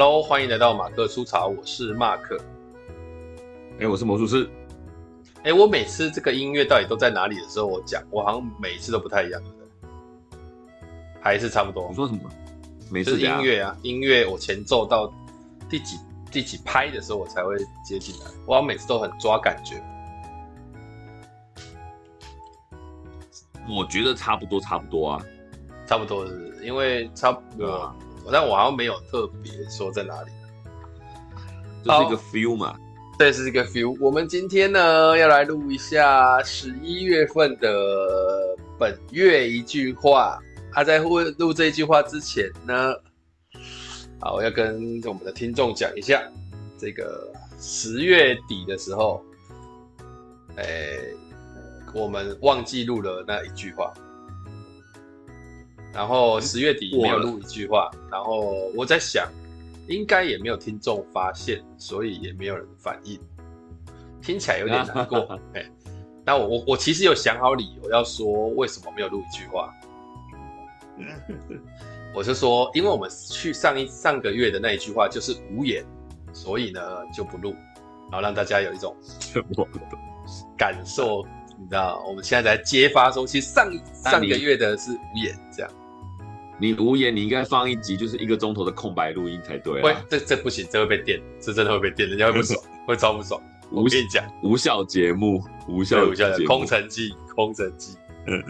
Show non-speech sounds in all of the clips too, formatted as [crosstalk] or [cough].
Hello，欢迎来到马克出草，我是马克。哎、欸，我是魔术师。哎、欸，我每次这个音乐到底都在哪里的时候，我讲，我好像每次都不太一样？还是差不多？你说什么？每次音乐啊，音乐我前奏到第几第几拍的时候，我才会接进来。我好像每次都很抓感觉。我觉得差不多，差不多啊，差不多是因为差不多。但我好像没有特别说在哪里，就是一个 feel 嘛？这是一个 feel。我们今天呢要来录一下十一月份的本月一句话。他、啊、在录录这一句话之前呢，好，我要跟我们的听众讲一下，这个十月底的时候，哎，我们忘记录了那一句话。然后十月底没有录一句话，然后我在想，应该也没有听众发现，所以也没有人反应，听起来有点难过。哎，那我我我其实有想好理由要说为什么没有录一句话，[laughs] 我是说，因为我们去上一上个月的那一句话就是无言，所以呢就不录，然后让大家有一种感受。你知道，我们现在在揭发说，其实上上个月的是无言这样。你无言，你应该放一集，就是一个钟头的空白录音才对啊。喂，这这不行，这会被电，这真的会被电，人家会不爽，[laughs] 会超不爽。我跟你讲，无效节目，无效无效的空城计，空城计。嗯，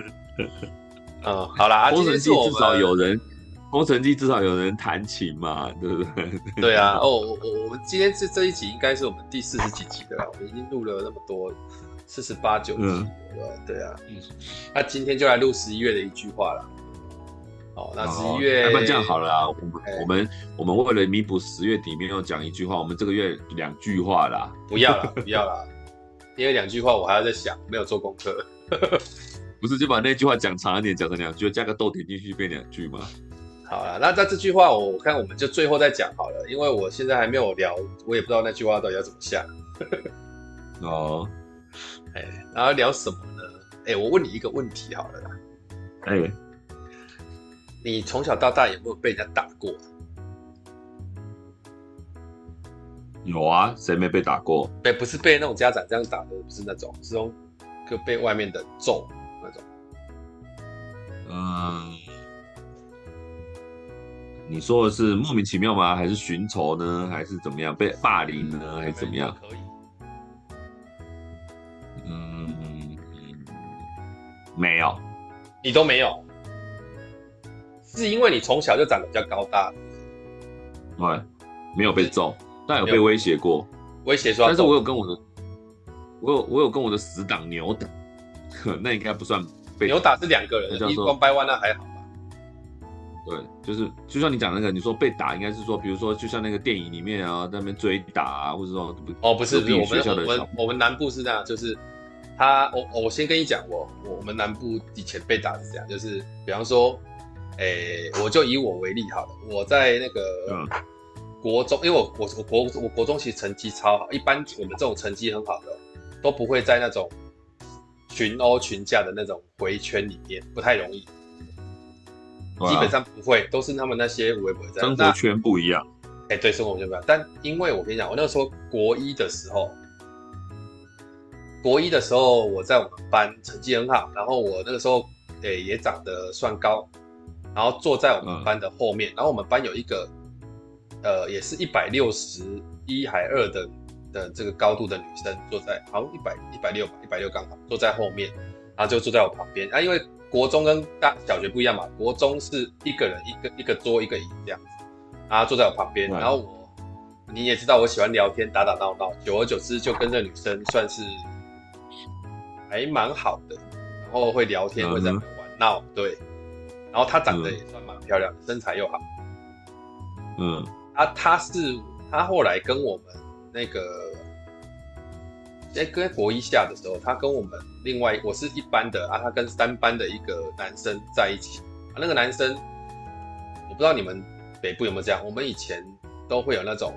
[laughs] 好啦，空城计至少有人，空城计至少有人弹琴嘛，对不对？对啊，[laughs] 哦，我我我们今天这这一集应该是我们第四十几集的啦，我们已经录了那么多。四十八九集，嗯、对啊，嗯，那今天就来录十一月的一句话了。好，那十一月，要不然这样好了啊，我们、欸、我们我们为了弥补十月底没有讲一句话，我们这个月两句话啦。不要了，[laughs] 不要了，因为两句话我还要再想，没有做功课。[laughs] 不是就把那句话讲长一点，讲成两句，加个逗点进去变两句吗？好了，那那这句话我看我们就最后再讲好了，因为我现在还没有聊，我也不知道那句话到底要怎么下。哦。哎，然后聊什么呢？哎，我问你一个问题好了啦。哎，你从小到大有没有被人家打过？有啊，谁没被打过？被不是被那种家长这样打的，不是那种，是那种就被外面的揍那种。嗯，你说的是莫名其妙吗？还是寻仇呢？还是怎么样？被霸凌呢？还是怎么样？可以。没有，你都没有，是因为你从小就长得比较高大。对，没有被揍，但有被威胁过。威胁说，但是我有跟我的，我有我有跟我的死党扭打，[laughs] 那应该不算被扭打，是两个人，一光掰弯那还好吧？对，就是就像你讲那个，你说被打，应该是说，比如说就像那个电影里面啊，在那边追打啊，或者说哦，不是，不是我们我们我们南部是这样，就是。他，我我先跟你讲，我我们南部以前被打是这样，就是比方说，诶、欸，我就以我为例好了，我在那个国中，因为我我我国我国中其实成绩超好，一般我们这种成绩很好的都不会在那种群殴群架的那种回圈里面，不太容易，基本上不会，都是他们那些微博在。生活圈不一样，哎、欸，对，生活圈不一样，但因为我跟你讲，我那时候国一的时候。国一的时候，我在我们班成绩很好，然后我那个时候诶、欸、也长得算高，然后坐在我们班的后面，嗯、然后我们班有一个呃也是一百六十一还二的的这个高度的女生坐在，好像一百一百六吧，一百六刚好坐在后面，然后就坐在我旁边啊，因为国中跟大小学不一样嘛，国中是一个人一个一个桌一个椅这样子，然后坐在我旁边，嗯、然后我你也知道我喜欢聊天打打闹闹，久而久之就跟这女生算是。还蛮好的，然后会聊天，会在那玩闹，对。然后她长得也算蛮漂亮的，身材又好。嗯，啊，她是她后来跟我们那个，在跟国一下的时候，她跟我们另外我是一班的啊，她跟三班的一个男生在一起啊。那个男生，我不知道你们北部有没有这样，我们以前都会有那种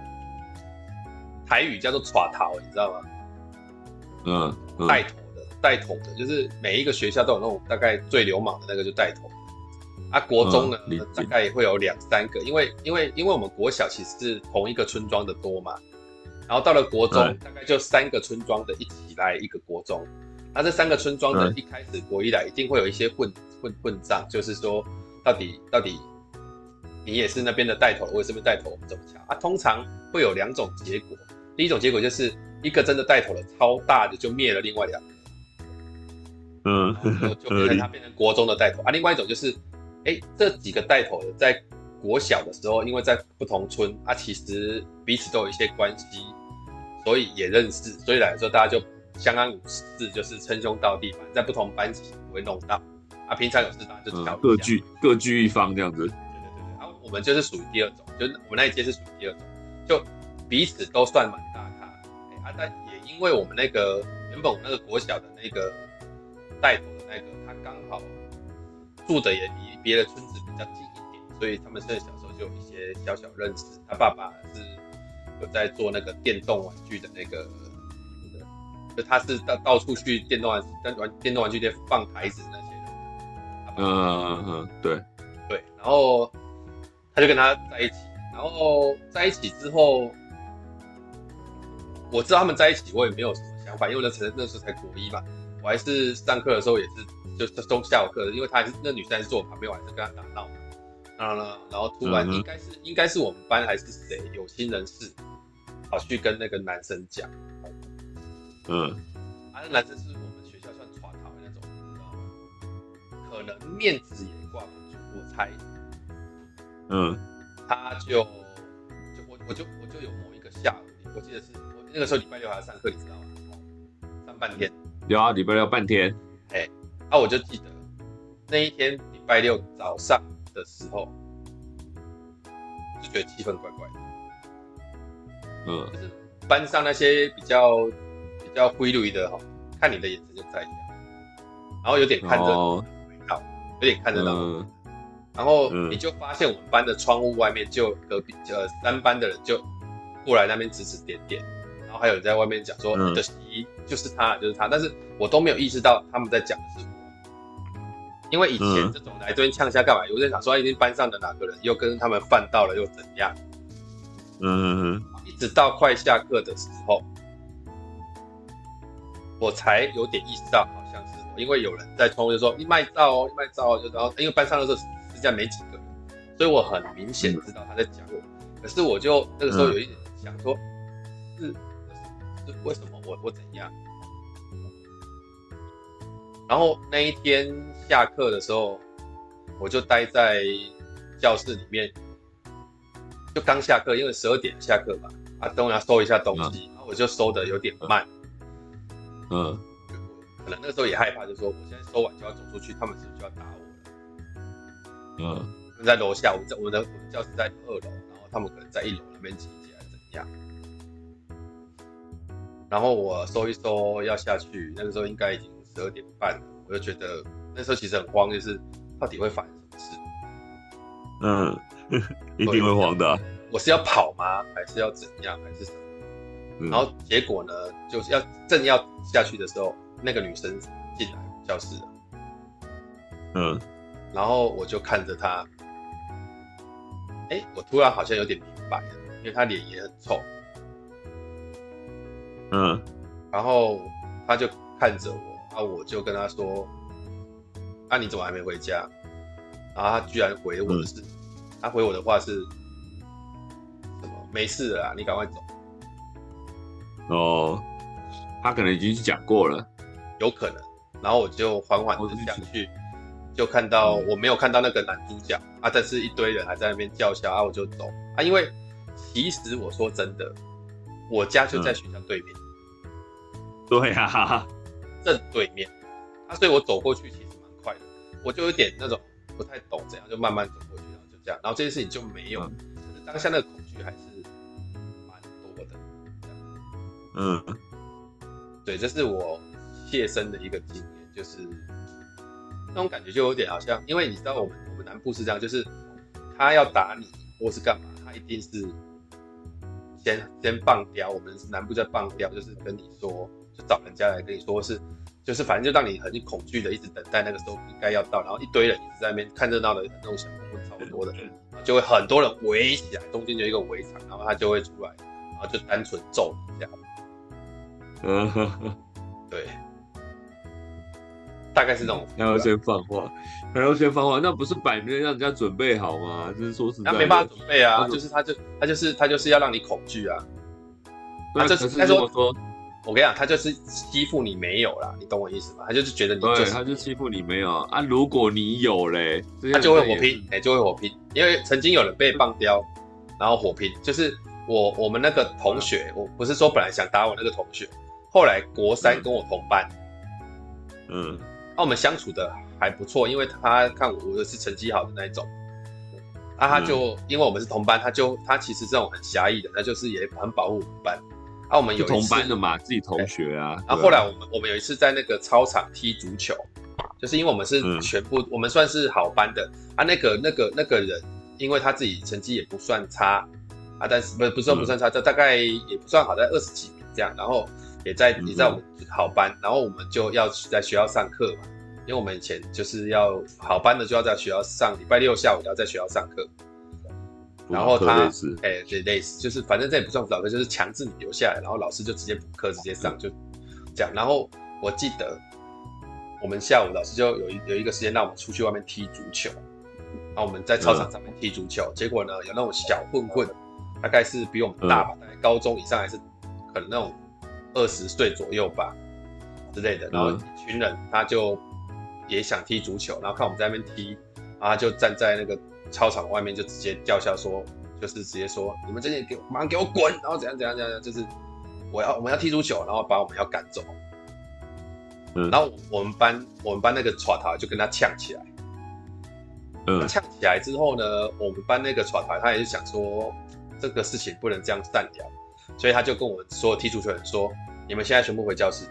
台语叫做“耍桃”，你知道吗？嗯，嗯带头。带头的，就是每一个学校都有那种大概最流氓的那个就带头，啊，国中呢，嗯、大概也会有两三个，因为因为因为我们国小其实是同一个村庄的多嘛，然后到了国中，大概就三个村庄的一起来一个国中，那这三个村庄的一开始国一来一定会有一些混混混账，就是说到底到底你也是那边的带头，我也是那边带头，我们怎么抢啊？通常会有两种结果，第一种结果就是一个真的带头了超大的就灭了另外两个，嗯，就变成他变成国中的带头啊，另外一种就是。哎，这几个带头的在国小的时候，因为在不同村，啊，其实彼此都有一些关系，所以也认识，所以来说大家就相安无事，就是称兄道弟，反正在不同班级不会弄到。啊，平常有事大家就各据各据一方这样子。对对对对，然后我们就是属于第二种，就是我们那一届是属于第二种，就彼此都算蛮大咖。哎，啊，但也因为我们那个原本我们那个国小的那个带头的那个，他刚好住的也离。别的村子比较近一点，所以他们现在小时候就有一些小小认识。他爸爸是有在做那个电动玩具的那个，就他是到到处去电动玩玩电动玩具店放牌子那些人。嗯嗯嗯，对对。然后他就跟他在一起，然后在一起之后，我知道他们在一起，我也没有什么想法，因为那时那时候才国一嘛，我还是上课的时候也是。就是中下午课的，因为他还是那女生还是坐我旁边，我还是跟他打闹。然后呢，然后突然应该是、嗯、应该是我们班还是谁有心人士，跑去跟那个男生讲。嗯，啊，那男生是我们学校算耍桃的那种，你知道吗？可能面子也挂不住，我猜。嗯，他就就我我就我就有某一个下午，我记得是我那个时候礼拜六还要上课，你知道吗？上半天。有啊，礼拜六半天。哎。啊，我就记得那一天礼拜六早上的时候，就觉得气氛怪怪的。嗯，就是班上那些比较比较灰绿的哈，看你的眼神就不太一样，然后有点看着，哦，有点看得到，嗯，然后你就发现我们班的窗户外面就隔壁呃三班的人就过来那边指指点点，然后还有人在外面讲说你的姨就是他就是他，但是我都没有意识到他们在讲的是我。因为以前这种来这边呛下干嘛？有人想说，一定班上的哪个人又跟他们犯到了，又怎样？嗯嗯嗯。一直到快下课的时候，我才有点意识到，好像是我，因为有人在窗户就说：“你卖照哦，你卖照哦。”就然后，因为班上的时候实际上没几个人，所以我很明显知道他在讲我。可是我就那个时候有一点想说，是是为什么我我怎样？然后那一天下课的时候，我就待在教室里面，就刚下课，因为十二点下课嘛，啊，等我要收一下东西，嗯、然后我就收的有点慢，嗯，可能那个时候也害怕，就说我现在收完就要走出去，他们是不是就要打我了？嗯，在楼下，我们在我的我的教室在二楼，然后他们可能在一楼那边集结怎样，然后我搜一搜要下去，那个时候应该已经。十二点半了，我就觉得那时候其实很慌，就是到底会发生什么事？嗯，[laughs] 一定会慌的啊。我是要跑吗？还是要怎样？还是什么？嗯。然后结果呢，就是要正要下去的时候，那个女生进来教室了。嗯。然后我就看着她，哎，我突然好像有点明白了，因为她脸也很臭。嗯。然后他就看着我。啊！我就跟他说：“那、啊、你怎么还没回家？”然后他居然回我的是，嗯、他回我的话是什么？没事了，你赶快走。哦，他可能已经讲过了，有可能。然后我就缓缓的下去，就看到我没有看到那个男主角啊，但是一堆人还在那边叫嚣啊，我就走啊。因为其实我说真的，我家就在学校对面。嗯、对呀、啊。正对面，啊，所以我走过去其实蛮快的，我就有点那种不太懂怎样，就慢慢走过去，然后就这样，然后这件事情就没有，嗯、可是当下那个恐惧还是蛮多的，嗯，对，这是我切身的一个经验，就是那种感觉就有点好像，因为你知道我们我们南部是这样，就是他要打你或是干嘛，他一定是先先放刁，我们是南部在放刁，就是跟你说。找人家来跟你说是，就是反正就让你很恐惧的一直等待那个时候应该要到，然后一堆人一直在那边看热闹的那种小混混超多的，就会很多人围起来，中间有一个围场，然后他就会出来，然后就单纯揍你这样。嗯，对，大概是这种。还要先放话，还要先放话，那不是摆明让人家准备好吗？就是说实在，那没办法准备啊，就是他就他就是他就是要让你恐惧啊。那这是他说说。我跟你讲，他就是欺负你没有啦，你懂我意思吗？他就是觉得你就是，对，他就欺负你没有啊。如果你有嘞，他就会火拼，哎、欸，就会火拼。因为曾经有人被棒雕，然后火拼，就是我我们那个同学，我不是说本来想打我那个同学，后来国三跟我同班，嗯，那我们相处的还不错，因为他看我我是成绩好的那一种，啊，他就、嗯、因为我们是同班，他就他其实这种很狭义的，他就是也很保护我们班。啊，我们有同班的嘛，自己同学啊。然后后来我们我们有一次在那个操场踢足球，就是因为我们是全部，我们算是好班的啊。那个那个那个人，因为他自己成绩也不算差啊，但是不不算不算差，这大概也不算好，在二十几名这样。然后也在也在我们好班，然后我们就要在学校上课嘛，因为我们以前就是要好班的就要在学校上，礼拜六下午要在学校上课。然后他，哎，对，类似，就是反正这也不算辅导课，就是强制你留下来，然后老师就直接补课，直接上，就这样。然后我记得我们下午老师就有一有一个时间让我们出去外面踢足球，然后我们在操场上面踢足球，结果呢，有那种小混混，大概是比我们大吧，大概高中以上还是可能那种二十岁左右吧之类的，然后一群人他就也想踢足球，然后看我们在那边踢，然后他就站在那个。操场外面就直接叫嚣说，就是直接说，你们这些给我马上给我滚，然后怎样怎样怎样，就是我要我们要踢足球，然后把我们要赶走。嗯，然后我们班我们班那个耍台就跟他呛起来。嗯，呛起来之后呢，我们班那个耍台他也是想说，这个事情不能这样散掉，所以他就跟我们所有踢足球的人说，你们现在全部回教室。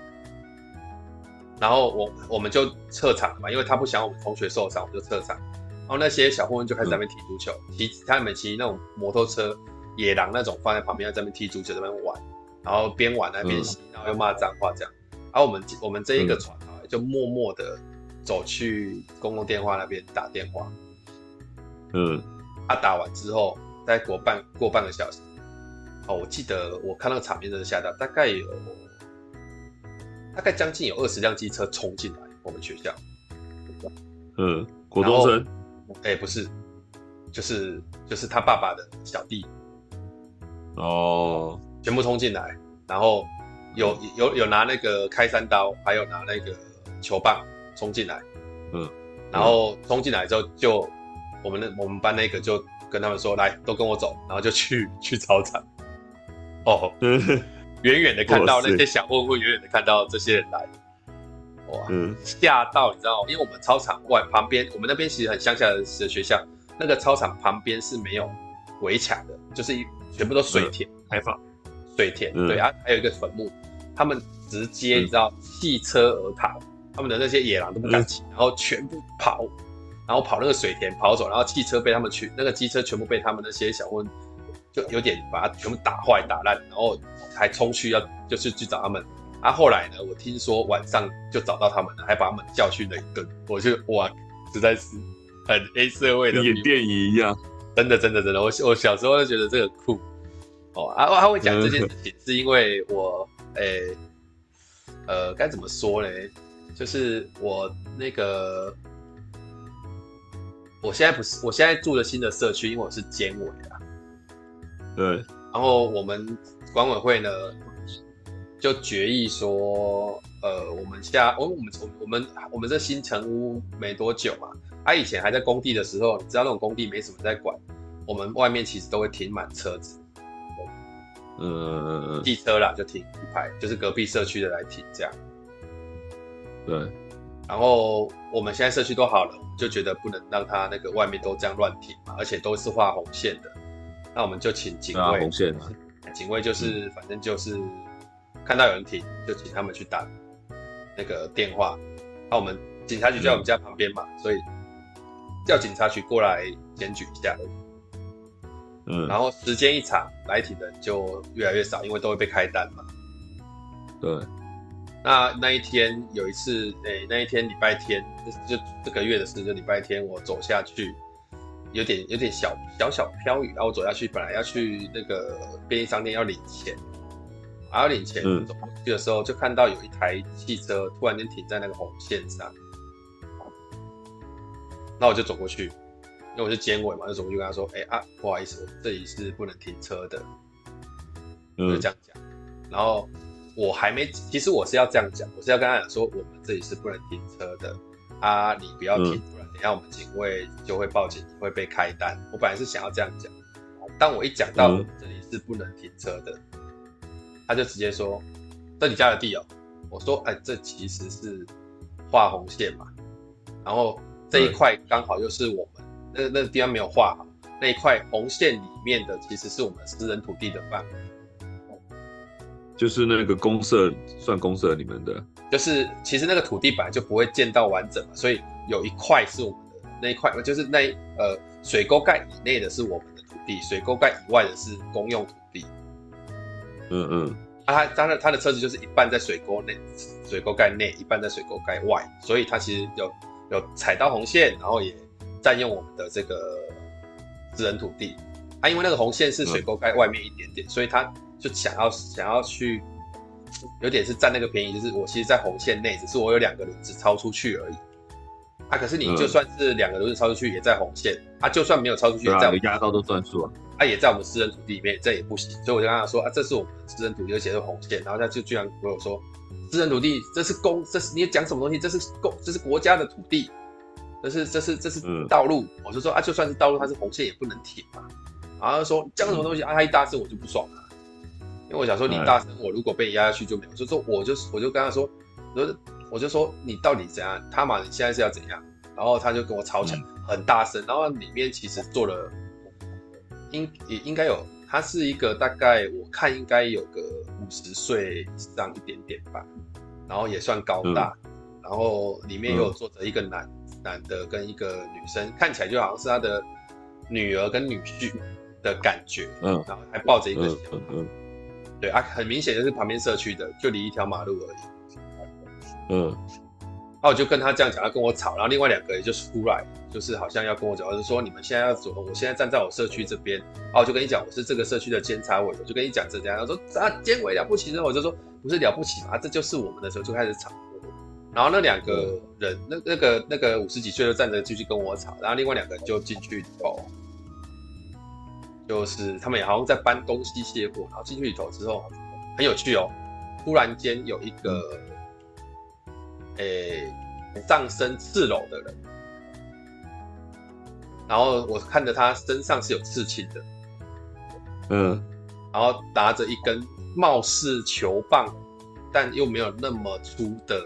然后我我们就撤场嘛，因为他不想我们同学受伤，我们就撤场。然后那些小混混就开始在那边踢足球，骑、嗯、他们骑那种摩托车，野狼那种放在旁边，在那边踢足球，在那边玩，然后边玩那边然后又骂脏话这样。然后我们我们这一个船啊，就默默的走去公共电话那边打电话。嗯，他、啊、打完之后，再过半过半个小时，哦，我记得我看那个场面真的吓到，大概有大概将近有二十辆机车冲进来我们学校。嗯，国中生。哎、欸，不是，就是就是他爸爸的小弟，哦，全部冲进来，然后有有有拿那个开山刀，还有拿那个球棒冲进来，嗯，然后冲进来之后就我们那我们班那个就跟他们说，来都跟我走，然后就去去操场，哦，远远的看到那些小混混，远远的看到这些人来。哇，吓到你知道吗？因为我们操场外旁边，我们那边其实很乡下的学校，那个操场旁边是没有围墙的，就是一全部都水田。开放，水田对啊，还有一个坟墓，他们直接你知道弃车而逃，他们的那些野狼都不敢骑，然后全部跑，然后跑那个水田跑走，然后汽车被他们去那个机车全部被他们那些小混就有点把它全部打坏打烂，然后还冲去要就是去找他们。啊，后来呢？我听说晚上就找到他们了，还把他们教训了一顿。我就哇，实在是很 A 社会的，演电影一样。[laughs] 真的，真的，真的。我我小时候就觉得这个酷。哦，啊，他会讲这件事情，是因为我，诶、欸，呃，该怎么说呢？就是我那个，我现在不是，我现在住的新的社区，因为我是监委啊。对。然后我们管委会呢？就决议说，呃，我们家，我我们从我们我们这新成屋没多久嘛，他、啊、以前还在工地的时候，你知道那种工地没什么在管，我们外面其实都会停满车子，嗯嗯嗯，汽车啦就停一排，就是隔壁社区的来停这样，对，然后我们现在社区都好了，就觉得不能让他那个外面都这样乱停嘛，而且都是画红线的，那我们就请警卫，啊、红线啊，警卫就是、嗯、反正就是。看到有人停，就请他们去打那个电话。那我们警察局就在我们家旁边嘛，嗯、所以叫警察局过来检举一下。嗯，然后时间一长，来停的就越来越少，因为都会被开单嘛。对。那那一天有一次，哎、欸，那一天礼拜天，就这个月的事，就礼拜天，我走下去，有点有点小小小飘雨，然后我走下去，本来要去那个便利商店要领钱，还要领钱，走过去的时候就看到有一台汽车突然间停在那个红线上，那我就走过去，因为我是监委嘛，就走过去跟他说，哎、欸、啊，不好意思，我这里是不能停车的，就这样讲，然后。我还没，其实我是要这样讲，我是要跟他讲说，我们这里是不能停车的。啊，你不要停，不然等下我们警卫就会报警，你会被开单。我本来是想要这样讲，但我一讲到这里是不能停车的，他就直接说，这你家的地哦。我说，哎，这其实是画红线嘛，然后这一块刚好又是我们那那个地方没有画好，那一块红线里面的其实是我们私人土地的范围。就是那个公社算公社你们的，就是其实那个土地本来就不会建到完整嘛，所以有一块是我们的那一块，就是那呃水沟盖以内的是我们的土地，水沟盖以外的是公用土地。嗯嗯，啊，他当然他的车子就是一半在水沟内，水沟盖内，一半在水沟盖外，所以他其实有有踩到红线，然后也占用我们的这个私人土地。啊，因为那个红线是水沟盖外面一点点，所以他。就想要想要去，有点是占那个便宜，就是我其实，在红线内，只是我有两个轮子超出去而已。啊，可是你就算是两个轮子超出去，也在红线。啊，就算没有超出去，也在我们压到都算数啊。啊，也在我们私人土地里面，这也不行。所以我就跟他说啊，这是我们私人土地，而且是红线。然后他就居然跟我说，私人土地这是公，这是你讲什么东西？这是公，这是国家的土地，这是这是这是道路。嗯、我就说啊，就算是道路，它是红线也不能停嘛。然后他说讲什么东西？啊，他一大声我就不爽了。因为我想说，你大声，我如果被压下去就没有。所以说，我就我就跟他说，我就说你到底怎样？他嘛，你现在是要怎样？然后他就跟我吵起来，很大声。然后里面其实坐了，应也应该有，他是一个大概我看应该有个五十岁以上一点点吧，然后也算高大，然后里面又有坐着一个男男的跟一个女生，看起来就好像是他的女儿跟女婿的感觉，嗯，然后还抱着一个小孩。对啊，很明显就是旁边社区的，就离一条马路而已。嗯，那我就跟他这样讲，他跟我吵，然后另外两个也就出来，就是好像要跟我讲，就是说你们现在要走，我现在站在我社区这边，然后我就跟你讲，我是这个社区的监察委，我就跟你讲这样，他说啊，监委了不起，我就说不是了不起嘛，这就是我们的时候就开始吵。然后那两个人，那那个那个五十几岁的站着继续跟我吵，然后另外两个人就进去哦。就是他们也好像在搬东西卸货，然后进去里头之后很有趣哦。突然间有一个诶、欸、上身赤裸的人，然后我看着他身上是有刺青的，嗯，然后拿着一根貌似球棒，但又没有那么粗的，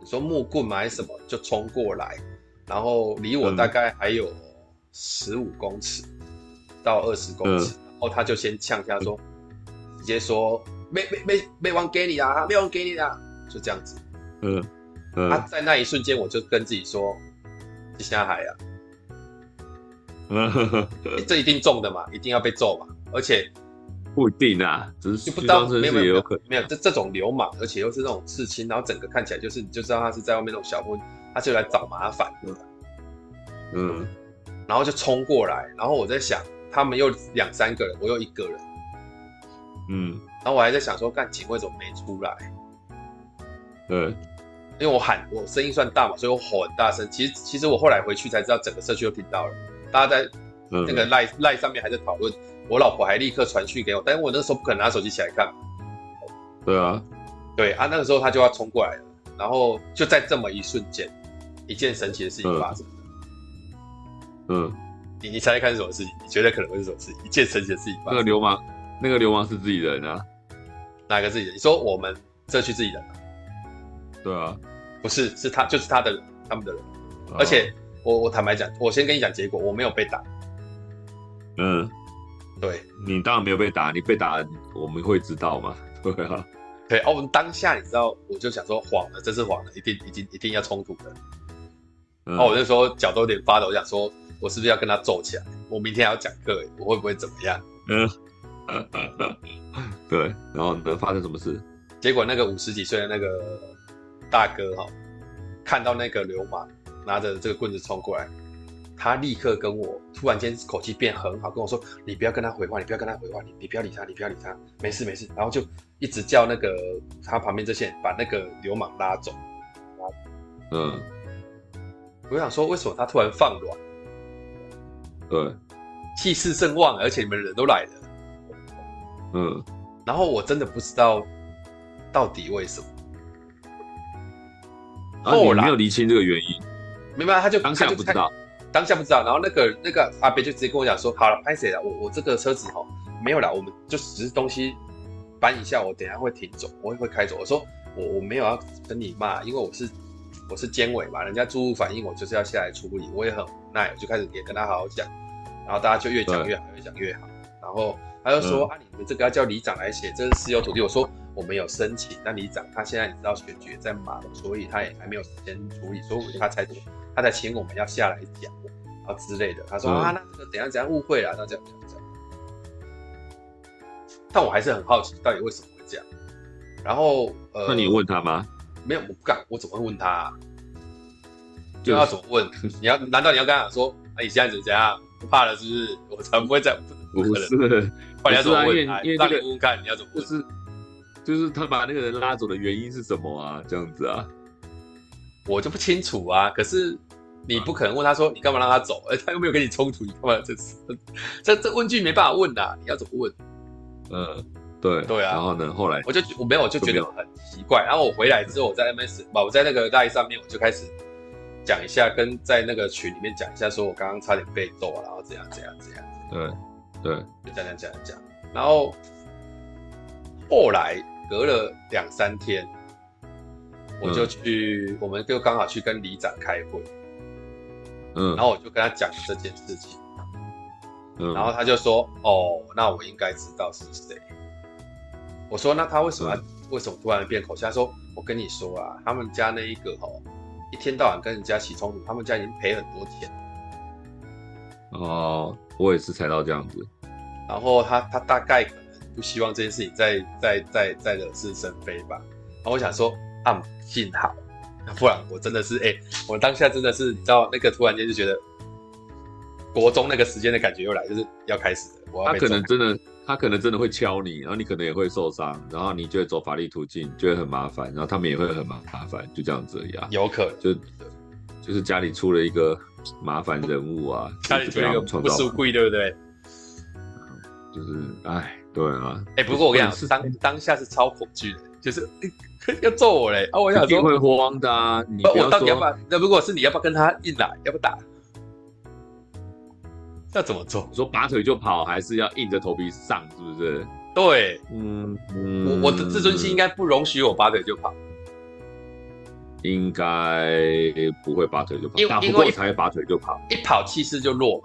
你说木棍吗？还是什么，就冲过来，然后离我大概还有十五公尺。到二十公尺，嗯、然后他就先呛下说，直接说没没没没忘给你啊，没忘给你啊，就这样子。嗯，嗯。他在那一瞬间，我就跟自己说，接下海啊，嗯，[laughs] 这一定中的嘛，一定要被揍嘛，而且不一定啊，只是不知道没有没有没有这这种流氓，而且又是那种刺青，然后整个看起来就是你就知道他是在外面那种小混，他就来找麻烦。的。嗯，然后就冲过来，然后我在想。他们又两三个人，我又一个人，嗯，然后我还在想说，干警卫怎么没出来？对，因为我喊，我声音算大嘛，所以我吼很大声。其实，其实我后来回去才知道，整个社区都听到了，大家在那个赖赖上面还在讨论。我老婆还立刻传讯给我，但是我那时候不可能拿手机起来看。对啊，对啊，那个时候他就要冲过来了，然后就在这么一瞬间，一件神奇的事情发生了。嗯。你你猜猜看是什么事情？你觉得可能会是什么事情？一件神奇的事情吧。那个流氓，那个流氓是自己人啊？哪个自己人？你说我们社区自己人啊？对啊，不是，是他，就是他的，他们的人。而且我我坦白讲，我先跟你讲结果，我没有被打。嗯，对，你当然没有被打，你被打我们会知道吗？[laughs] 对啊，对哦，我们当下你知道，我就想说谎了，这是谎了，一定一定一定要冲突的。然后我就说脚都有点发抖，我想说。我是不是要跟他揍起来？我明天还要讲课，我会不会怎么样？嗯，[laughs] 对。然后能发生什么事？结果那个五十几岁的那个大哥哈，看到那个流氓拿着这个棍子冲过来，他立刻跟我突然间口气变很好，跟我说：“你不要跟他回话，你不要跟他回话，你你不要理他，你不要理他，没事没事。”然后就一直叫那个他旁边这些人把那个流氓拉走。嗯，我想说，为什么他突然放软？对，气势正旺，而且你们人都来了。嗯，然后我真的不知道到底为什么。后来没有厘清这个原因，明白？他就当下不知道，当下不知道。然后那个那个阿伯就直接跟我讲说：“好了，拍谁了？我我这个车子哦，没有了，我们就只是东西搬一下，我等下会停走，我会开走。”我说：“我我没有要跟你骂，因为我是我是监委嘛，人家住户反映，我就是要下来处理，我也很无奈，我就开始也跟他好好讲。然后大家就越讲越好，越讲越好。然后。他就说、嗯、啊，你们这个要叫里长来写，这是私有土地。我说我们有申请，那里长他现在你知道选举在忙，所以他也还没有时间处理，所以他才他才请我们要下来讲啊之类的。他说、嗯、啊，那这个等下怎样误会了，那这样这样这样。但我还是很好奇，到底为什么会这样？然后呃，那你问他吗？没有，我不敢，我怎么会问他、啊？就要怎么问？[laughs] 你要难道你要跟他讲说，啊，你现在怎样？不怕了是不是？我才不会这样。不是。不是啊，因为因为这个问看你要怎么就是就是他把那个人拉走的原因是什么啊？这样子啊，我就不清楚啊。可是你不可能问他说你干嘛让他走？哎，[laughs] 他又没有跟你冲突，你干嘛这次这这问句没办法问呐？你要怎么问？嗯，对对啊。然后呢，后来我就我没有，我就觉得很奇怪。然后我回来之后，我在 MS，我在那个 LINE 上面，我就开始讲一下，跟在那个群里面讲一下，说我刚刚差点被揍啊，然后怎样怎样怎样。对。对，就讲讲讲讲，然后后来隔了两三天，我就去，嗯、我们就刚好去跟里长开会，嗯，然后我就跟他讲这件事情，嗯，然后他就说，哦，那我应该知道是谁。我说，那他为什么、嗯、为什么突然变口气？他说，我跟你说啊，他们家那一个哦，一天到晚跟人家起冲突，他们家已经赔很多钱。哦，我也是猜到这样子。然后他他大概可能不希望这件事情再再再再惹是生非吧。然后我想说，啊，幸好，不然我真的是哎、欸，我当下真的是你知道那个突然间就觉得国中那个时间的感觉又来，就是要开始了。我要他可能真的，他可能真的会敲你，然后你可能也会受伤，然后你就会走法律途径，就会很麻烦，然后他们也会很麻麻烦，就这样子而已啊。有可能，就就是家里出了一个麻烦人物啊，家里出了一个不输贵，对不对？就是，哎，对啊，哎、欸，不过我跟你讲，当当下是超恐惧的，就是、欸、要揍我嘞啊！我想说一定会慌的啊！你不我到底要不要？那如果是你要不要跟他硬来？要不打？要怎么做？说拔腿就跑，还是要硬着头皮上？是不是？对，嗯，我我的自尊心应该不容许我拔腿就跑，应该不会拔腿就跑，因为因为才会拔腿就跑，一跑气势就弱。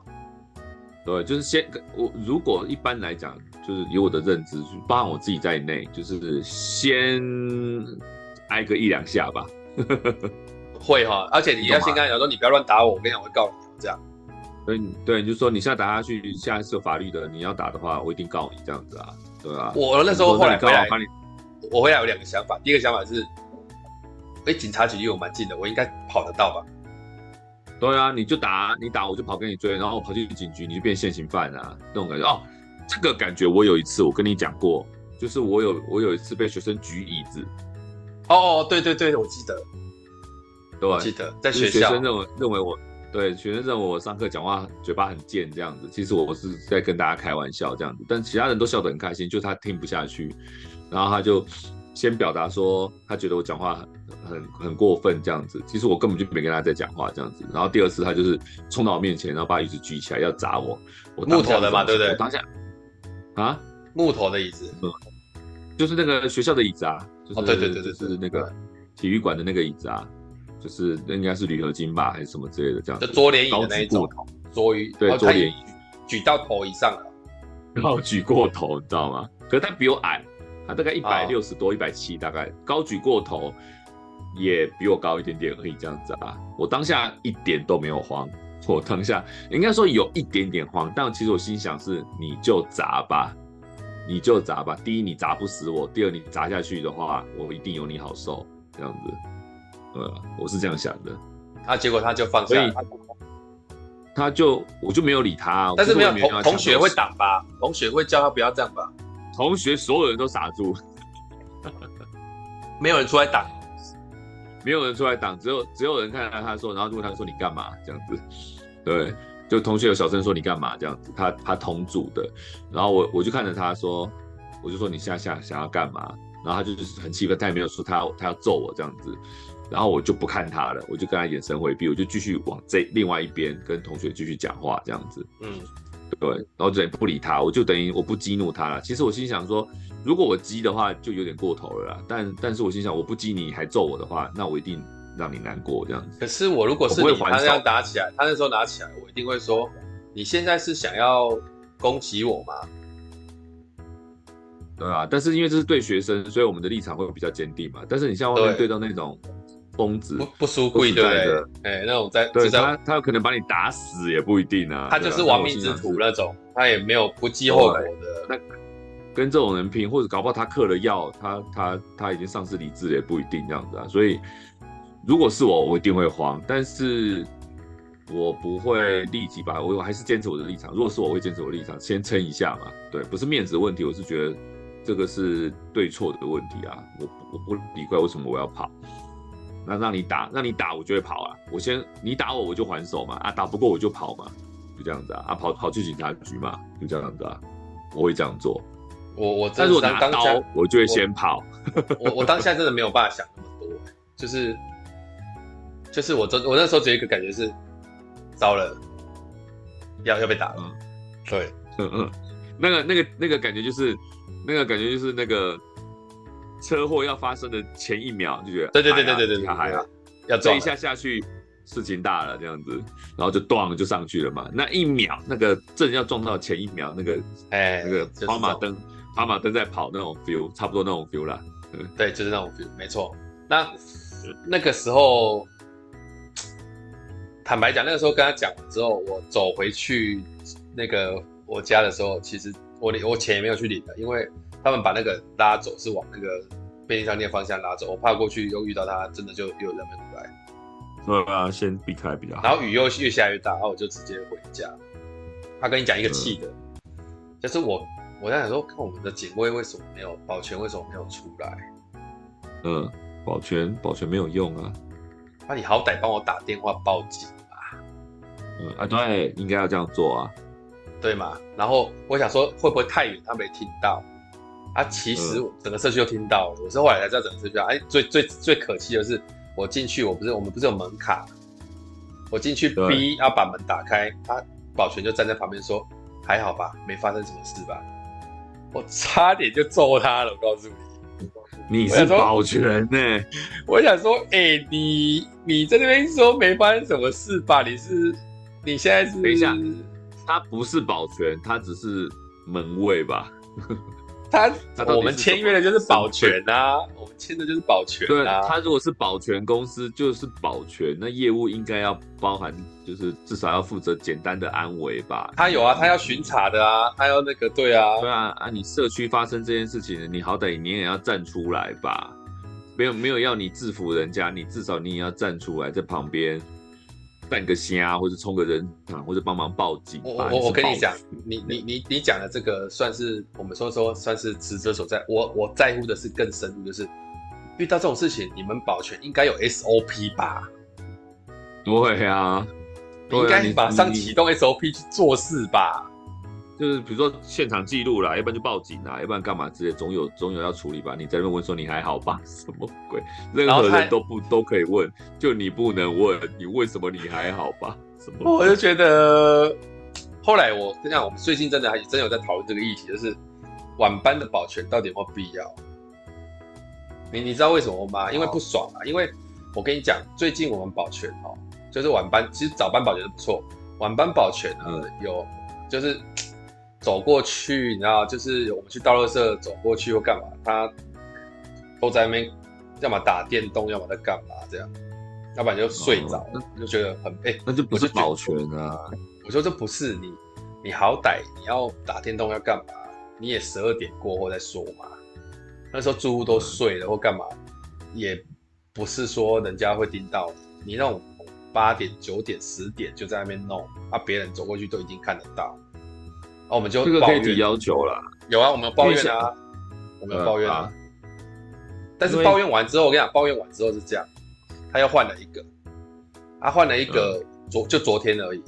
对，就是先我如果一般来讲，就是以我的认知，包含我自己在内，就是先挨个一两下吧。[laughs] 会哈，而且你要先跟他讲说，你不要乱打我，我跟你讲，我会告你这样。对对，你就说你现在打下去，现在是有法律的，你要打的话，我一定告你这样子啊，对啊。我那时候后来回来，我回来有两个想法，第一个想法是，哎，警察局离我蛮近的，我应该跑得到吧。对啊，你就打，你打我就跑跟你追，然后我跑去警局，你就变现行犯啊，那种感觉哦。这个感觉我有一次我跟你讲过，就是我有我有一次被学生举椅子。哦哦，对对对，我记得，对，我记得在学校，学生认为认为我对学生认为我上课讲话嘴巴很贱这样子，其实我是在跟大家开玩笑这样子，但其他人都笑得很开心，就他听不下去，然后他就先表达说他觉得我讲话。很很很过分这样子，其实我根本就没跟他在讲话这样子。然后第二次他就是冲到我面前，然后把椅子举起来要砸我。我木头的嘛，对不对？当下啊，木头的椅子，嗯，就是那个学校的椅子啊，就是、哦、对对对对，就是那个体育馆的那个椅子啊，就是那应该是铝合金吧，还是什么之类的这样子。就桌联椅的那一种，桌椅对桌联椅举到头以上了，[laughs] 然后举过头，你知道吗？可是他比我矮，他大概一百六十多，一百七大概，高举过头。也比我高一点点而已，这样子啊。我当下一点都没有慌，我当下应该说有一点点慌，但其实我心想是你就砸吧，你就砸吧。第一，你砸不死我；第二，你砸下去的话，我一定有你好受。这样子，呃，我是这样想的。啊，结果他就放下，他就我就没有理他。但是没有同同学会挡吧？同学会叫他不要这样吧？同学所有人都傻住，[laughs] 没有人出来挡，没有人出来挡，只有只有人看到他说，然后问他说你干嘛？这样子，对。就同学有小声说你干嘛？这样子，他他同组的，然后我我就看着他说，我就说你下下想想要干嘛，然后他就是很气愤，他也没有说他要他要揍我这样子，然后我就不看他了，我就跟他眼神回避，我就继续往这另外一边跟同学继续讲话这样子，嗯，对，然后就不理他，我就等于我不激怒他了。其实我心想说，如果我激的话就有点过头了啦，但但是我心想我不激你还揍我的话，那我一定。让你难过这样子。可是我如果是你，他这样打起来，他那时候拿起来，我一定会说：你现在是想要攻击我吗？对啊，但是因为这是对学生，所以我们的立场会比较坚定嘛。但是你像外面对到那种疯子，不不输贵对的，哎，那种在对他他有可能把你打死也不一定啊。他就是亡命之徒那种，他也没有不计后果的。那跟这种人拼，或者搞不好他嗑了药，他他他已经丧失理智也不一定这样子啊，所以。如果是我，我一定会慌，但是我不会立即把我，我还是坚持我的立场。如果是我，我会坚持我的立场，先撑一下嘛。对，不是面子问题，我是觉得这个是对错的问题啊。我我不理怪为什么我要跑，那让你打，让你打，我就会跑啊。我先你打我，我就还手嘛。啊，打不过我就跑嘛，就这样子啊。啊，跑跑去警察局嘛，就这样子啊。我会这样做。我我但是我拿刀，我就会先跑。我我当下真的没有办法想那么多，就是。就是我这我那时候只有一个感觉是，糟了，要要被打了。嗯、对，嗯嗯，那个那个那个感觉就是，那个感觉就是那个车祸要发生的前一秒就觉得，对对对对对对，还好，要这一下下去，事情大了这样子，然后就咣就上去了嘛。那一秒那个正要撞到前一秒那个，哎，那个跑马灯，跑马灯在跑那种 feel，差不多那种 feel 啦。对，就是那种 feel，没错。那那个时候。[tsk] 坦白讲，那个时候跟他讲了之后，我走回去那个我家的时候，其实我我钱也没有去领的，因为他们把那个拉走是往那个便利商店方向拉走，我怕过去又遇到他，真的就又人没回来。对啊，先避开比较好。然后雨又越下越大，然后我就直接回家。他跟你讲一个气的，嗯、就是我我在想说，看我们的警卫为什么没有保全，为什么没有出来？嗯，保全保全没有用啊。那你好歹帮我打电话报警。嗯啊，对，应该要这样做啊，对嘛？然后我想说，会不会太远，他没听到？啊，其实整个社区都听到了。我是后来才知道整个社区，哎，最最最可气的是，我进去，我不是我们不是有门卡，我进去逼要把门打开，他保全就站在旁边说，还好吧，没发生什么事吧？我差点就揍他了，我告诉你，你是保全呢、欸？我想说，哎、欸，你你在那边说没发生什么事吧？你是？你现在是？等一下，他不是保全，他只是门卫吧？他，我们签约的就是保全啊，我们签的就是保全啊。对，他如果是保全公司，就是保全，那业务应该要包含，就是至少要负责简单的安危吧？他有啊，他要巡查的啊，他要那个，对啊，对啊，啊，你社区发生这件事情，你好歹你也要站出来吧？没有没有要你制服人家，你至少你也要站出来在旁边。扮个虾，或者冲个人啊，或者帮忙报警。我我我跟你讲，你你你你讲的这个算是我们说说算是职责所在。我我在乎的是更深入，就是遇到这种事情，你们保全应该有 SOP 吧？对啊，你应该马上启动 SOP 去做事吧。就是比如说现场记录啦，要不然就报警啦，要不然干嘛之类，总有总有要处理吧。你在那边问说你还好吧？[laughs] 什么鬼？任何人都不都可以问，就你不能问，你问什么你还好吧？什么？我就觉得，后来我跟你讲，我们最近真的还真有在讨论这个议题，就是晚班的保全到底有没有必要？你你知道为什么吗？因为不爽啊！因为我跟你讲，最近我们保全哦，就是晚班，其实早班保全都不错，晚班保全呢、嗯、有就是。走过去，你知道，就是我们去倒垃圾走过去或干嘛，他都在那边，要么打电动，要么在干嘛这样，要不然就睡着，哦、就觉得很哎，那就不是保全啊。我说这不是你，你好歹你要打电动要干嘛？你也十二点过后再说嘛。那时候住户都睡了或干嘛，也不是说人家会盯到你那种八点、九点、十点就在那边弄，啊，别人走过去都已经看得到。啊，我们就这个可以提要求了。有啊，我们有抱怨啊，我们有抱怨啊。但是抱怨完之后，我跟你讲，抱怨完之后是这样，他又换了一个，他换了一个，昨就昨天而已，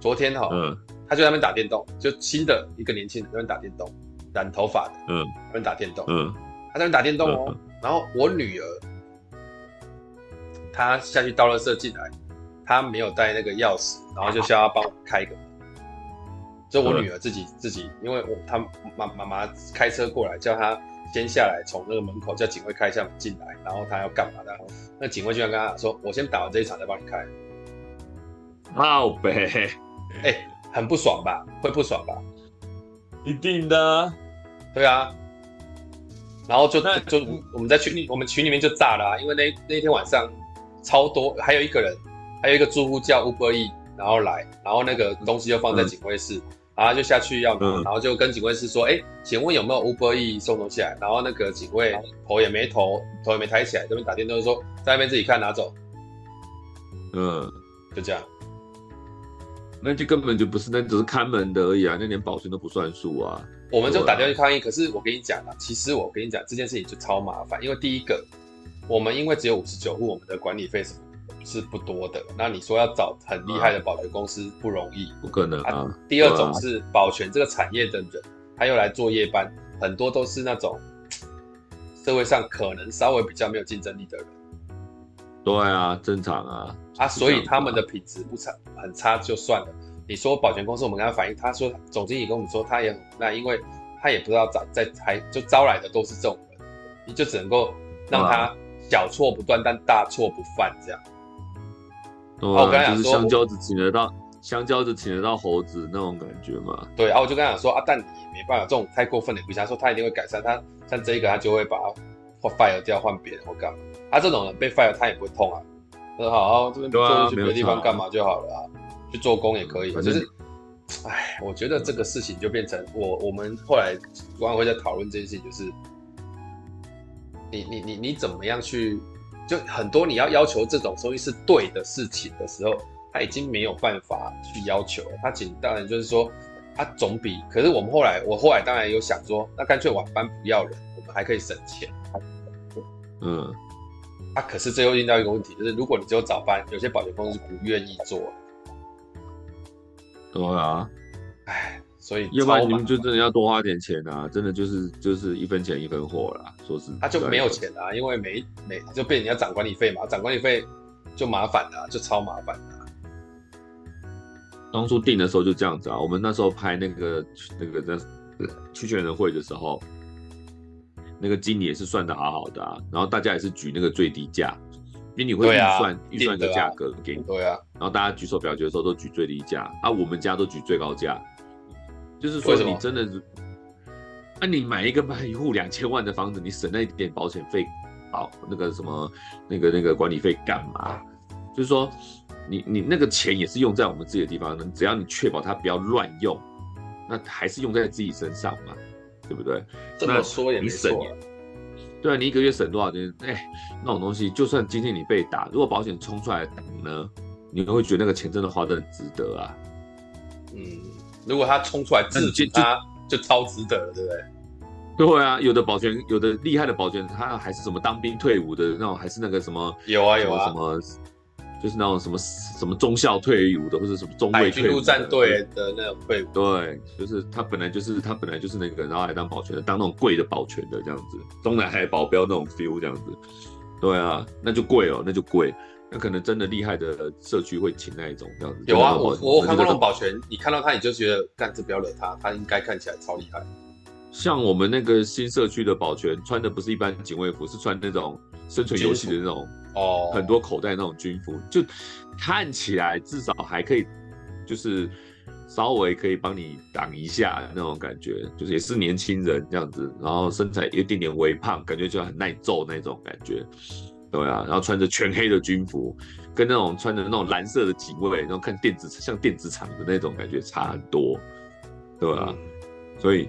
昨天哈，嗯。他就在那边打电动，就新的一个年轻人在那边打电动，染头发的，嗯，在那边打电动，嗯，他在那边打电动哦，然后我女儿，她下去倒垃圾进来，她没有带那个钥匙，然后就需要帮我开一个门，就我女儿自己自己，因为我她妈妈妈开车过来叫她。先下来，从那个门口叫警卫开一下门进来，然后她要干嘛的？那警卫居然跟她说：“我先打完这一场再帮你开。”好呗，哎、欸，很不爽吧？会不爽吧？一定的。对啊。然后就就我们在群里，我们群里面就炸了啊！因为那那天晚上超多，还有一个人，还有一个住户叫 Uber E，然后来，然后那个东西就放在警卫室。嗯然后就下去要拿，嗯、然后就跟警卫室说：“哎，请问有没有 Uber E 送东西来？”然后那个警卫头也没头，头也没抬起来，这边打电动说在那边自己看拿走。嗯，就这样。那就根本就不是，那只是看门的而已啊，那连保全都不算数啊。我们就打电话去抗议，可是我跟你讲啊，其实我跟你讲这件事情就超麻烦，因为第一个，我们因为只有五十九户，我们的管理费什么。是不多的，那你说要找很厉害的保全公司不容易，不可能啊。第二种是保全这个产业的人，他又来做夜班，很多都是那种社会上可能稍微比较没有竞争力的人。对啊，正常啊。啊，所以他们的品质不差，很差就算了。你说保全公司，我们跟他反映，他说总经理跟我们说他也很无奈，因为他也不知道找在还就招来的都是这种人，你就只能够让他小错不断，但大错不犯这样。对啊，我刚才就是香蕉只请得到香蕉只请得到猴子那种感觉嘛。对啊，我就跟他讲说啊，但你没办法，这种太过分的也不行。他说他一定会改善，他像这一个他就会把他 fire 掉，换别人或干嘛。他、啊、这种人被 fire 他也不会痛啊。他说好，好，这边做去别的地方干嘛就好了啊，去做工也可以。就是，哎，我觉得这个事情就变成我我们后来管委会在讨论这件事情，就是你你你你怎么样去。就很多你要要求这种东西是对的事情的时候，他已经没有办法去要求了。他仅当然就是说，他总比。可是我们后来，我后来当然有想说，那干脆晚班不要人，我们还可以省钱。嗯。啊，可是最后遇到一个问题，就是如果你只有早班，有些保险公司不愿意做。对啊。唉。所以，要不然你们就真的要多花点钱啊！真的就是就是一分钱一分货啦。说是，他就没有钱啊，因为每每就被人家涨管理费嘛，涨管理费就麻烦了，就超麻烦的。当初定的时候就这样子啊，我们那时候拍那个那个那区权人会的时候，那个经理也是算的好好的啊，然后大家也是举那个最低价，经理会预算预、啊、算的价格给你，对啊，然后大家举手表决的时候都举最低价，啊，我们家都举最高价。就是说，你真的是，那你买一个买一户两千万的房子，你省那一点保险费，保那个什么那个那个管理费干嘛？就是说，你你那个钱也是用在我们自己的地方，只要你确保它不要乱用，那还是用在自己身上嘛，对不对？这么说也没错。对啊，你一个月省多少钱？哎，那种东西，就算今天你被打，如果保险冲出来打呢，你会觉得那个钱真的花的很值得啊？嗯。如果他冲出来自己，他就超值得了，对不对？对啊，有的保全，有的厉害的保全，他还是什么当兵退伍的那种，还是那个什么有啊有啊，什么就是那种什么什么中校退伍的，或者什么中尉退伍的，海军陆战队的那种退伍。对，就是他本来就是他本来就是那个，然后来当保全的，当那种贵的保全的这样子，中南海保镖那种 feel 这样子。对啊，那就贵哦，那就贵。那可能真的厉害的社区会请那一种这样子。有啊，我我看过那种保全，你看到他你就觉得，干这不要惹他，他应该看起来超厉害。像我们那个新社区的保全，穿的不是一般警卫服，是穿那种生存游戏的那种哦，很多口袋那种军服，就看起来至少还可以，就是稍微可以帮你挡一下那种感觉，就是也是年轻人这样子，然后身材有一点点微胖，感觉就很耐揍那种感觉。对啊，然后穿着全黑的军服，跟那种穿着那种蓝色的警卫，然后看电子像电子厂的那种感觉差很多，对啊，嗯、所以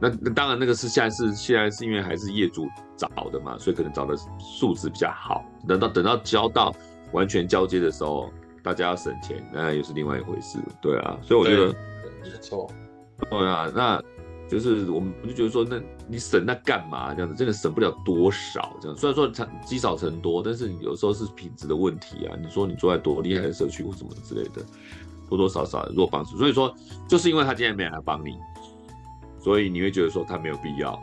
那那当然那个是现在是现在是因为还是业主找的嘛，所以可能找的素质比较好。等到等到交到完全交接的时候，大家要省钱，那又是另外一回事。对啊，所以我觉得没错。对啊，那就是我们就觉得说，那你省那干嘛？这样子真的省不了多少。这样虽然说积积少成多，但是有时候是品质的问题啊。你说你住在多厉害的社区或什么之类的，多多少少弱帮助。所以说，就是因为他今天没来帮你。所以你会觉得说他没有必要，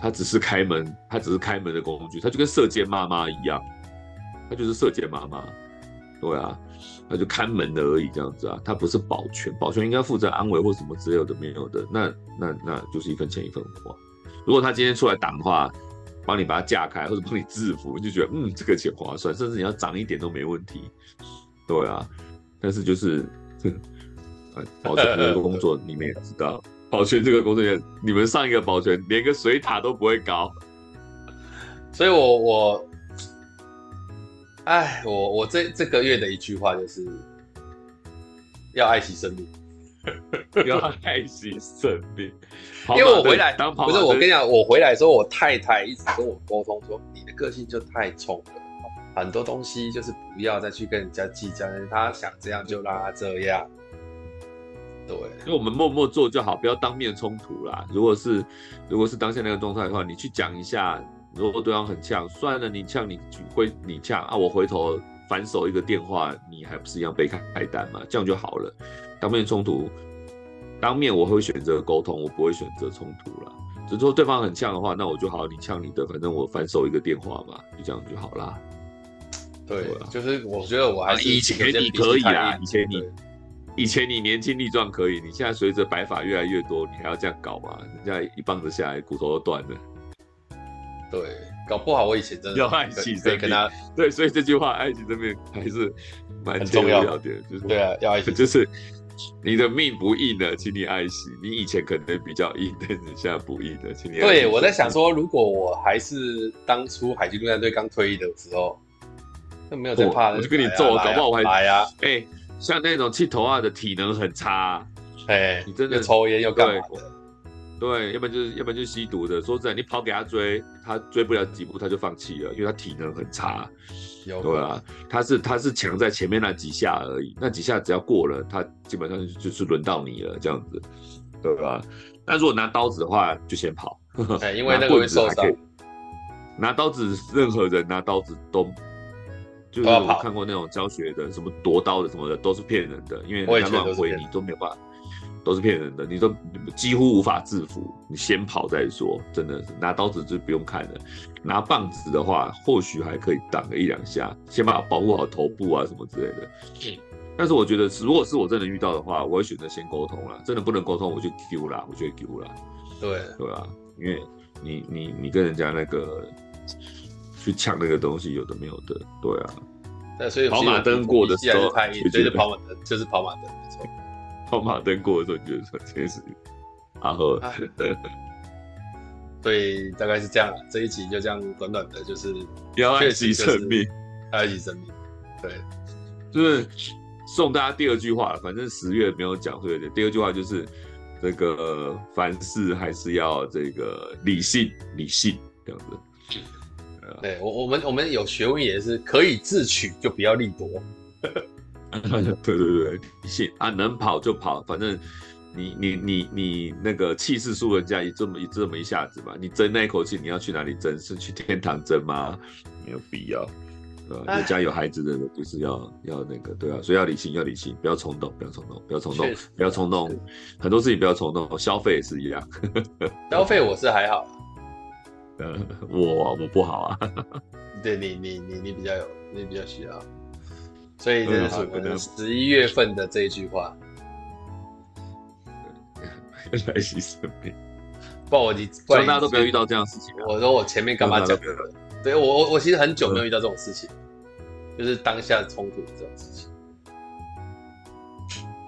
他只是开门，他只是开门的工具，他就跟舍监妈妈一样，他就是舍监妈妈，对啊，他就看门的而已，这样子啊，他不是保全，保全应该负责安慰或什么之类的没有的，那那那就是一分钱一分货。如果他今天出来挡的话，帮你把它架开或者帮你制服，你就觉得嗯这个钱划算，甚至你要涨一点都没问题，对啊，但是就是，保全这个工作你们也知道。保全这个工作人员，你们上一个保全连个水塔都不会搞，所以我我，哎，我我这这个月的一句话就是，要爱惜生命，[laughs] 要太惜生病。因为我回来，不是我跟你讲，我回来的时候，我太太一直跟我沟通说，你的个性就太冲了，很多东西就是不要再去跟人家计较，他想这样就让他这样。对，因为我们默默做就好，不要当面冲突啦。如果是，如果是当下那个状态的话，你去讲一下。如果对方很呛，算了，你呛你会你呛啊，我回头反手一个电话，你还不是一样被开开单嘛？这样就好了。当面冲突，当面我会选择沟通，我不会选择冲突了。只是说对方很呛的话，那我就好，你呛你的，反正我反手一个电话嘛，就这样就好啦。对，对就是我觉得我还是以前你可以啦，以前你。以前你年轻力壮可以，你现在随着白发越来越多，你还要这样搞吗？人家一棒子下来，骨头都断了。对，搞不好我以前真的要爱惜生命。对，所以这句话爱惜生命还是蛮重要的，就是对啊，要爱惜。[laughs] 就是你的命不硬的，请你爱惜。你以前可能比较硬，但是你现在不硬的，请你爱惜。对，我在想说，如果我还是当初海军陆战队刚退役的时候，那没有在怕，我就跟你揍，搞不好我还来呀，哎。像那种气头啊的体能很差，哎，你真的抽烟又干嘛的？对，要不然就是要不然就是吸毒的。说实在，你跑给他追，他追不了几步他就放弃了，因为他体能很差。有对啊，他是他是强在前面那几下而已，那几下只要过了，他基本上就是轮到你了，这样子，对吧？那如果拿刀子的话，就先跑，哎，[laughs] 因为那个会受伤。拿刀子，任何人拿刀子都。就是我看过那种教学的，什么夺刀的什么的，都是骗人的，因为他乱挥你都没有办法，都是骗人的，你都几乎无法制服。你先跑再说，真的是拿刀子就不用看了，拿棒子的话或许还可以挡个一两下，先把保护好头部啊什么之类的。嗯，但是我觉得，如果是我真的遇到的话，我会选择先沟通了。真的不能沟通，我就丢了，我就会丢了。对对啊，因为你你你跟人家那个。去抢那个东西，有的没有的，对啊。那所以跑马灯过的时候，对着跑马灯就是跑马灯，没错。跑马灯过的时候，就是说这是阿和。所以大概是这样，这一集就这样短短的，就是要爱惜生命，爱惜生命。对，就是送大家第二句话，反正十月没有讲，所以第二句话就是这个凡事还是要这个理性，理性这样子。对我，我们我们有学问也是可以自取，就不要力夺。对对对，理性啊，能跑就跑，反正你你你你那个气势输人家一这么一这么一下子嘛。你争那一口气，你要去哪里争？是去天堂争吗？没有必要。呃，有家有孩子的人就是要要那个，对啊，所以要理性，要理性，不要冲动，不要冲动，不要冲动，不要冲动，很多事情不要冲动，消费也是一样。[laughs] 消费我是还好。呃我我不好啊，[laughs] 对你你你你比较有，你比较需要，所以这是我们十一月份的这一句话，爱惜生命。不然我你，希望大家都不要遇到这样的事情。我说我前面干嘛讲的？对我我我其实很久没有遇到这种事情，就是当下冲突这种事情。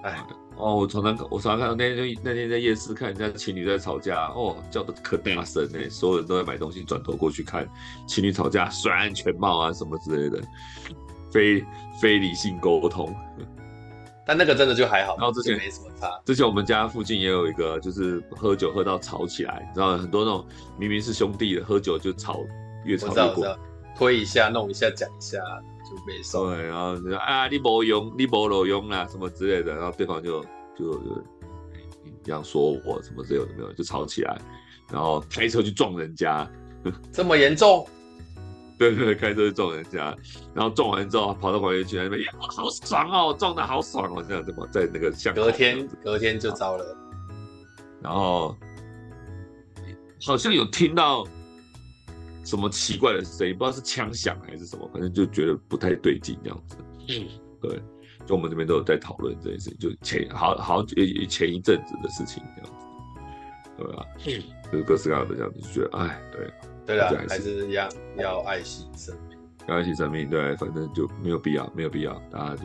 哎。哦，我常常我常常看到那天那天在夜市看人家情侣在吵架，哦，叫的可大声呢，所有人都在买东西，转头过去看情侣吵架，摔安全帽啊什么之类的，非非理性沟通。[laughs] 但那个真的就还好，然后之前没什么差。之前我们家附近也有一个，就是喝酒喝到吵起来，你知道很多那种明明是兄弟的，喝酒就吵，越吵越过。推一下，弄一下，讲一下就没收。对，然后就说啊，你没用，你没路用啦，什么之类的，然后对方就就就这样说我什么之类的没有，就吵起来，然后开车去撞人家，[laughs] 这么严重？对对，开车去撞人家，然后撞完之后跑到旁边去那边，好爽哦，撞的好爽哦，这样怎么在那个巷隔天隔天就糟了，然后好像有听到。什么奇怪的声音？不知道是枪响还是什么，反正就觉得不太对劲这样子。嗯，对，就我们这边都有在讨论这件事情，就前好好前前一阵子的事情这样子，对吧？嗯，就是各式各样的这样子，就觉得哎，对，对啊，还是一样要爱惜生命，要爱惜生命，对，反正就没有必要，没有必要，大家就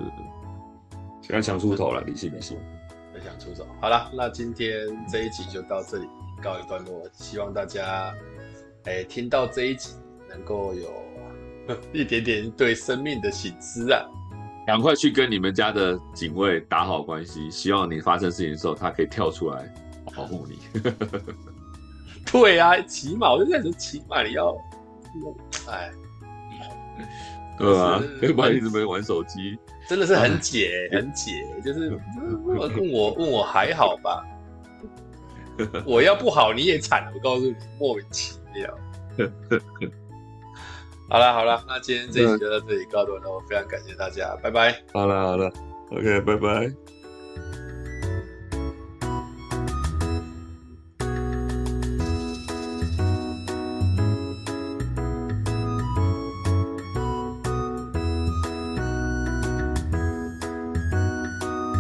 想想出头了，理性理性，很想出手。好了，那今天这一集就到这里告一段落，希望大家。哎，听到这一集，能够有 [laughs] 一点点对生命的省思啊！赶快去跟你们家的警卫打好关系，希望你发生事情的时候，他可以跳出来保护你。对啊，起码我就在说，起码你要，哎，对啊，不然一直没玩手机，真的是很解，很解，就是问我问我还好吧？我要不好你也惨，我告诉你，莫名其妙。好了好了，那今天这一集就到这里告一段落，非常感谢大家，拜拜。好了好了，OK，拜拜。